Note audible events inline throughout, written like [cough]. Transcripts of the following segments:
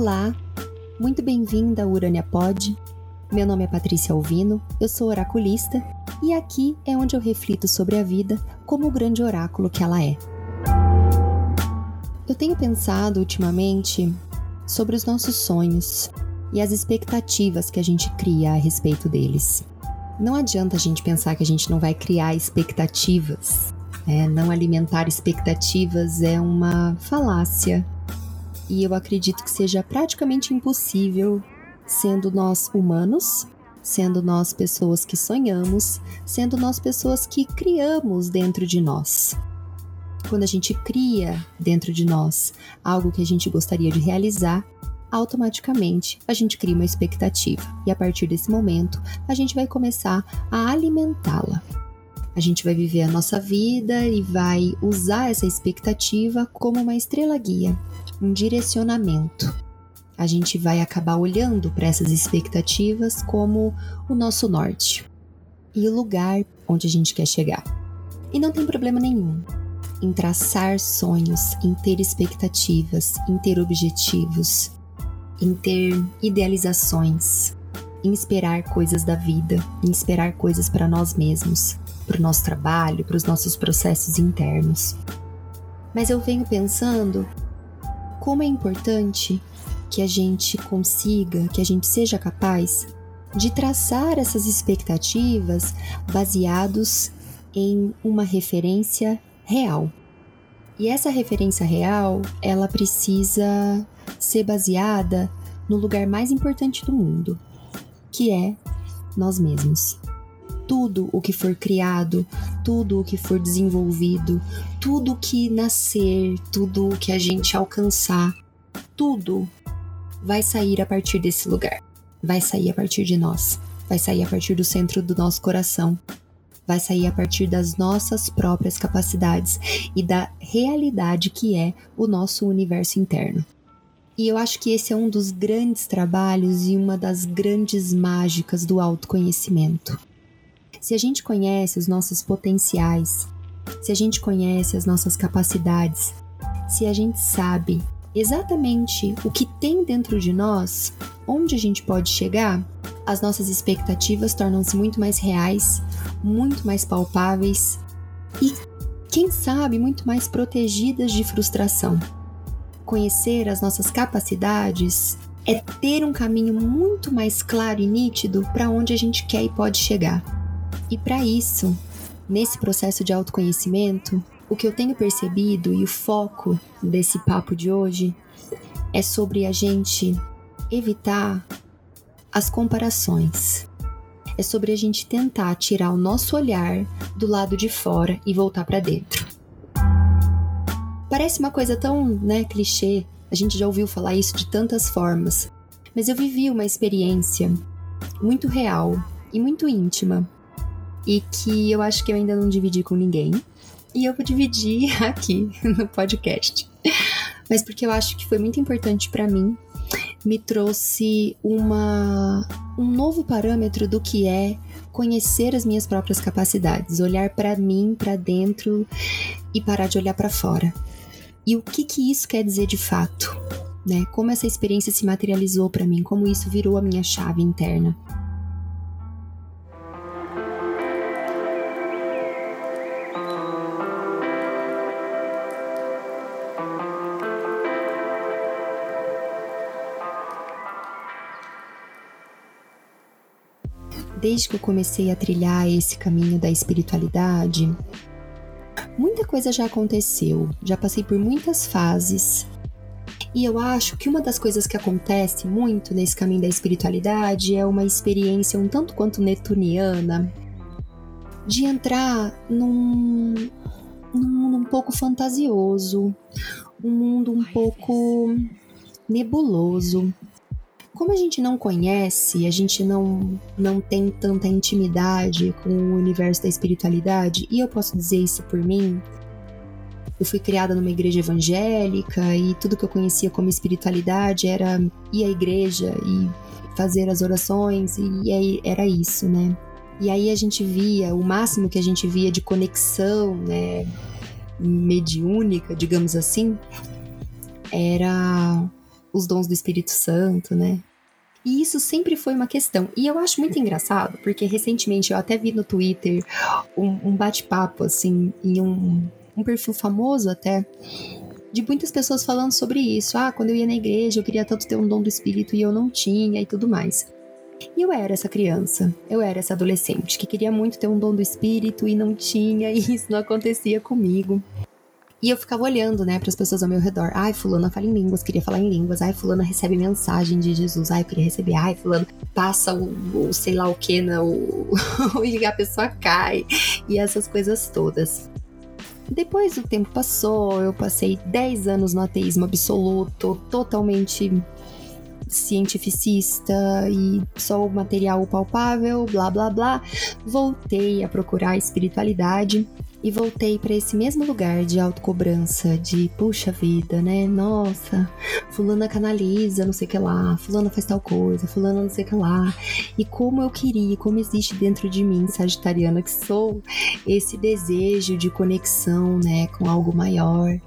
Olá, muito bem-vinda ao Urânia Pod. Meu nome é Patrícia Alvino, eu sou oraculista e aqui é onde eu reflito sobre a vida como o grande oráculo que ela é. Eu tenho pensado ultimamente sobre os nossos sonhos e as expectativas que a gente cria a respeito deles. Não adianta a gente pensar que a gente não vai criar expectativas. Né? Não alimentar expectativas é uma falácia e eu acredito que seja praticamente impossível, sendo nós humanos, sendo nós pessoas que sonhamos, sendo nós pessoas que criamos dentro de nós. Quando a gente cria dentro de nós algo que a gente gostaria de realizar, automaticamente a gente cria uma expectativa e a partir desse momento a gente vai começar a alimentá-la. A gente vai viver a nossa vida e vai usar essa expectativa como uma estrela guia um direcionamento. A gente vai acabar olhando para essas expectativas como o nosso norte e o lugar onde a gente quer chegar. E não tem problema nenhum em traçar sonhos, em ter expectativas, em ter objetivos, em ter idealizações, em esperar coisas da vida, em esperar coisas para nós mesmos, para o nosso trabalho, para os nossos processos internos. Mas eu venho pensando como é importante que a gente consiga, que a gente seja capaz de traçar essas expectativas baseados em uma referência real. E essa referência real, ela precisa ser baseada no lugar mais importante do mundo, que é nós mesmos. Tudo o que for criado, tudo o que for desenvolvido, tudo que nascer, tudo o que a gente alcançar, tudo vai sair a partir desse lugar. Vai sair a partir de nós. Vai sair a partir do centro do nosso coração. Vai sair a partir das nossas próprias capacidades e da realidade que é o nosso universo interno. E eu acho que esse é um dos grandes trabalhos e uma das grandes mágicas do autoconhecimento. Se a gente conhece os nossos potenciais, se a gente conhece as nossas capacidades, se a gente sabe exatamente o que tem dentro de nós, onde a gente pode chegar, as nossas expectativas tornam-se muito mais reais, muito mais palpáveis e, quem sabe, muito mais protegidas de frustração. Conhecer as nossas capacidades é ter um caminho muito mais claro e nítido para onde a gente quer e pode chegar. E para isso, nesse processo de autoconhecimento, o que eu tenho percebido e o foco desse papo de hoje é sobre a gente evitar as comparações. É sobre a gente tentar tirar o nosso olhar do lado de fora e voltar para dentro. Parece uma coisa tão, né, clichê. A gente já ouviu falar isso de tantas formas, mas eu vivi uma experiência muito real e muito íntima e que eu acho que eu ainda não dividi com ninguém. E eu vou dividir [laughs] aqui no podcast. Mas porque eu acho que foi muito importante para mim, me trouxe uma um novo parâmetro do que é conhecer as minhas próprias capacidades, olhar para mim, para dentro e parar de olhar para fora. E o que que isso quer dizer de fato, né? Como essa experiência se materializou para mim, como isso virou a minha chave interna. Desde que eu comecei a trilhar esse caminho da espiritualidade, muita coisa já aconteceu, já passei por muitas fases. E eu acho que uma das coisas que acontece muito nesse caminho da espiritualidade é uma experiência um tanto quanto netuniana de entrar num, num mundo um pouco fantasioso, um mundo um pouco nebuloso, como a gente não conhece, a gente não, não tem tanta intimidade com o universo da espiritualidade, e eu posso dizer isso por mim, eu fui criada numa igreja evangélica e tudo que eu conhecia como espiritualidade era ir à igreja e fazer as orações, e aí era isso, né? E aí a gente via, o máximo que a gente via de conexão, né, mediúnica, digamos assim, era os dons do Espírito Santo, né? E isso sempre foi uma questão. E eu acho muito engraçado, porque recentemente eu até vi no Twitter um, um bate-papo, assim, em um, um perfil famoso até, de muitas pessoas falando sobre isso. Ah, quando eu ia na igreja, eu queria tanto ter um dom do Espírito e eu não tinha e tudo mais. E eu era essa criança, eu era essa adolescente que queria muito ter um dom do espírito e não tinha, [laughs] e isso não acontecia comigo. E eu ficava olhando, né, para as pessoas ao meu redor. Ai, fulana fala em línguas, queria falar em línguas. Ai, fulana recebe mensagem de Jesus. Ai, eu queria receber. Ai, fulano passa o, o sei lá o que, né, o, [laughs] e a pessoa cai. E essas coisas todas. Depois o tempo passou, eu passei 10 anos no ateísmo absoluto, totalmente cientificista e só o material palpável, blá blá blá. Voltei a procurar espiritualidade e voltei para esse mesmo lugar de autocobrança, de puxa vida, né? Nossa, fulana canaliza, não sei o que lá, fulana faz tal coisa, fulana não sei o que lá. E como eu queria, como existe dentro de mim, sagitariana que sou, esse desejo de conexão, né, com algo maior.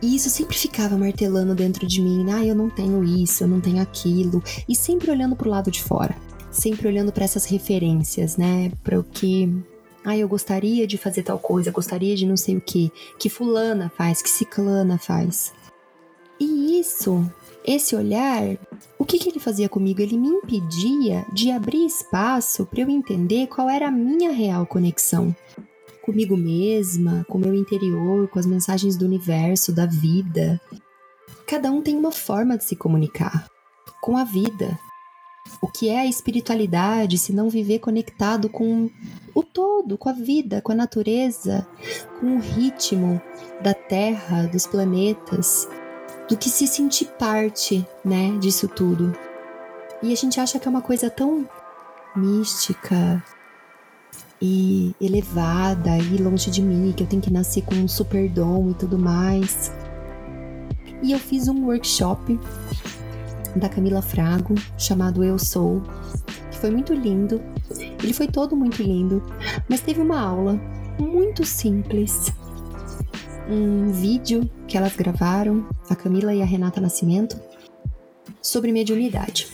E isso sempre ficava martelando dentro de mim, ah, eu não tenho isso, eu não tenho aquilo, e sempre olhando pro lado de fora, sempre olhando para essas referências, né, para o que ah, eu gostaria de fazer tal coisa, gostaria de não sei o que, que fulana faz, que ciclana faz. E isso, esse olhar, o que, que ele fazia comigo? Ele me impedia de abrir espaço para eu entender qual era a minha real conexão comigo mesma, com meu interior, com as mensagens do universo, da vida. Cada um tem uma forma de se comunicar com a vida, o que é a espiritualidade se não viver conectado com o todo, com a vida, com a natureza, com o ritmo da Terra, dos planetas, do que se sentir parte, né, disso tudo. E a gente acha que é uma coisa tão mística e elevada e longe de mim, que eu tenho que nascer com um super dom e tudo mais. E eu fiz um workshop da Camila Frago, chamado Eu Sou, que foi muito lindo. Ele foi todo muito lindo, mas teve uma aula muito simples. Um vídeo que elas gravaram, a Camila e a Renata Nascimento, sobre mediunidade.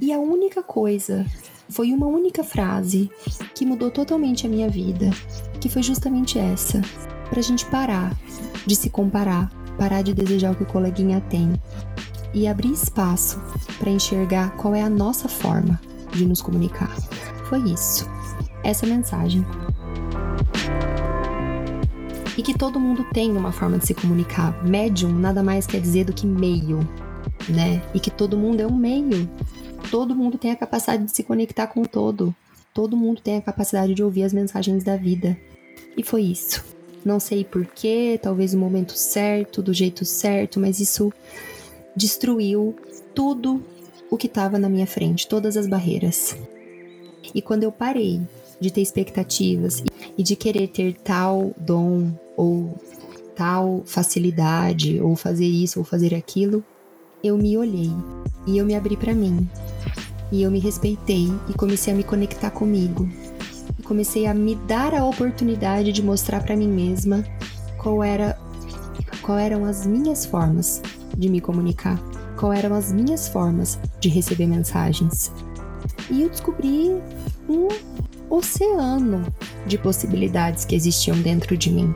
E a única coisa, foi uma única frase que mudou totalmente a minha vida, que foi justamente essa: pra gente parar de se comparar, parar de desejar o que o coleguinha tem e abrir espaço para enxergar qual é a nossa forma de nos comunicar. Foi isso. Essa mensagem. E que todo mundo tem uma forma de se comunicar. Médium nada mais quer dizer do que meio, né? E que todo mundo é um meio. Todo mundo tem a capacidade de se conectar com o todo. Todo mundo tem a capacidade de ouvir as mensagens da vida. E foi isso. Não sei porquê, talvez o momento certo, do jeito certo, mas isso destruiu tudo o que estava na minha frente, todas as barreiras. E quando eu parei de ter expectativas e de querer ter tal dom ou tal facilidade ou fazer isso ou fazer aquilo, eu me olhei e eu me abri para mim. E eu me respeitei e comecei a me conectar comigo. E comecei a me dar a oportunidade de mostrar para mim mesma qual era qual eram as minhas formas de me comunicar, quais eram as minhas formas de receber mensagens. E eu descobri um oceano de possibilidades que existiam dentro de mim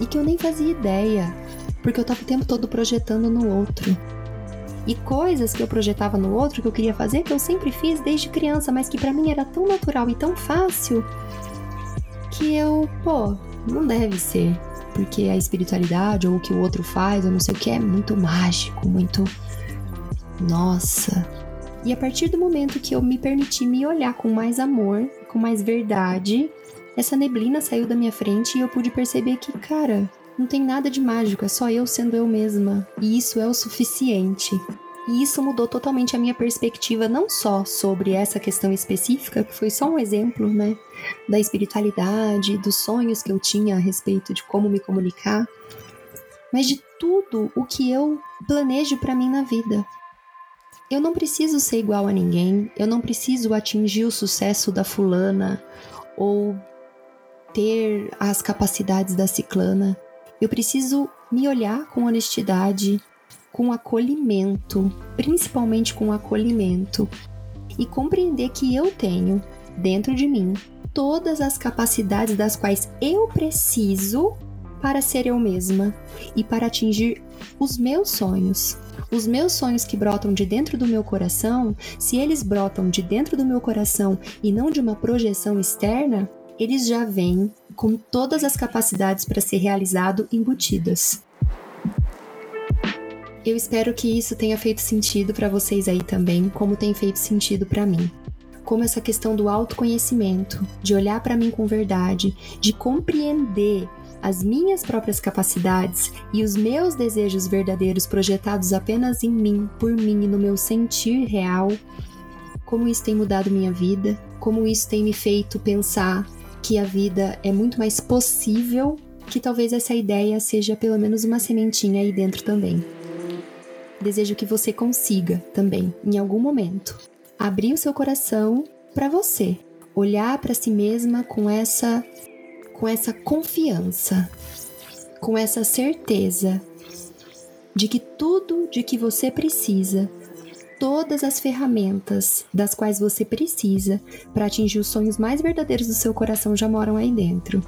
e que eu nem fazia ideia, porque eu estava o tempo todo projetando no outro. E coisas que eu projetava no outro que eu queria fazer, que eu sempre fiz desde criança, mas que para mim era tão natural e tão fácil que eu, pô, não deve ser porque a espiritualidade ou o que o outro faz, ou não sei o que, é muito mágico, muito. Nossa. E a partir do momento que eu me permiti me olhar com mais amor, com mais verdade, essa neblina saiu da minha frente e eu pude perceber que, cara, não tem nada de mágico, é só eu sendo eu mesma. E isso é o suficiente. E isso mudou totalmente a minha perspectiva, não só sobre essa questão específica, que foi só um exemplo, né, da espiritualidade, dos sonhos que eu tinha a respeito de como me comunicar, mas de tudo o que eu planejo para mim na vida. Eu não preciso ser igual a ninguém, eu não preciso atingir o sucesso da fulana ou ter as capacidades da ciclana. Eu preciso me olhar com honestidade, com acolhimento, principalmente com acolhimento, e compreender que eu tenho dentro de mim todas as capacidades das quais eu preciso para ser eu mesma e para atingir os meus sonhos. Os meus sonhos que brotam de dentro do meu coração, se eles brotam de dentro do meu coração e não de uma projeção externa, eles já vêm com todas as capacidades para ser realizado embutidas. Eu espero que isso tenha feito sentido para vocês aí também, como tem feito sentido para mim. Como essa questão do autoconhecimento, de olhar para mim com verdade, de compreender as minhas próprias capacidades e os meus desejos verdadeiros projetados apenas em mim, por mim e no meu sentir real, como isso tem mudado minha vida, como isso tem me feito pensar que a vida é muito mais possível, que talvez essa ideia seja pelo menos uma sementinha aí dentro também. Desejo que você consiga também, em algum momento, abrir o seu coração para você, olhar para si mesma com essa com essa confiança, com essa certeza de que tudo de que você precisa, todas as ferramentas das quais você precisa para atingir os sonhos mais verdadeiros do seu coração já moram aí dentro.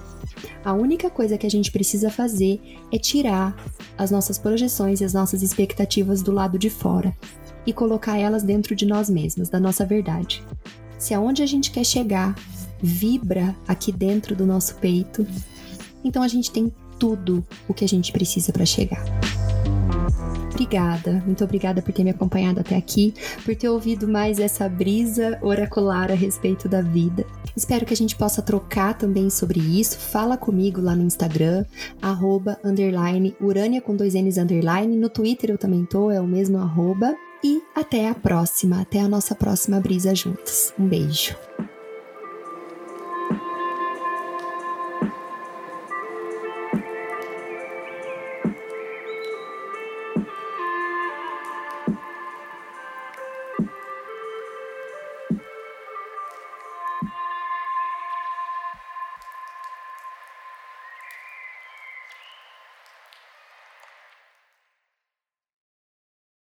A única coisa que a gente precisa fazer é tirar as nossas projeções e as nossas expectativas do lado de fora e colocar elas dentro de nós mesmos, da nossa verdade. Se aonde a gente quer chegar vibra aqui dentro do nosso peito, então a gente tem tudo o que a gente precisa para chegar obrigada, muito obrigada por ter me acompanhado até aqui, por ter ouvido mais essa brisa oracular a respeito da vida. Espero que a gente possa trocar também sobre isso. Fala comigo lá no Instagram, arroba, underline, urânia com dois N's underline. No Twitter eu também tô, é o mesmo arroba. E até a próxima, até a nossa próxima brisa juntos. Um beijo.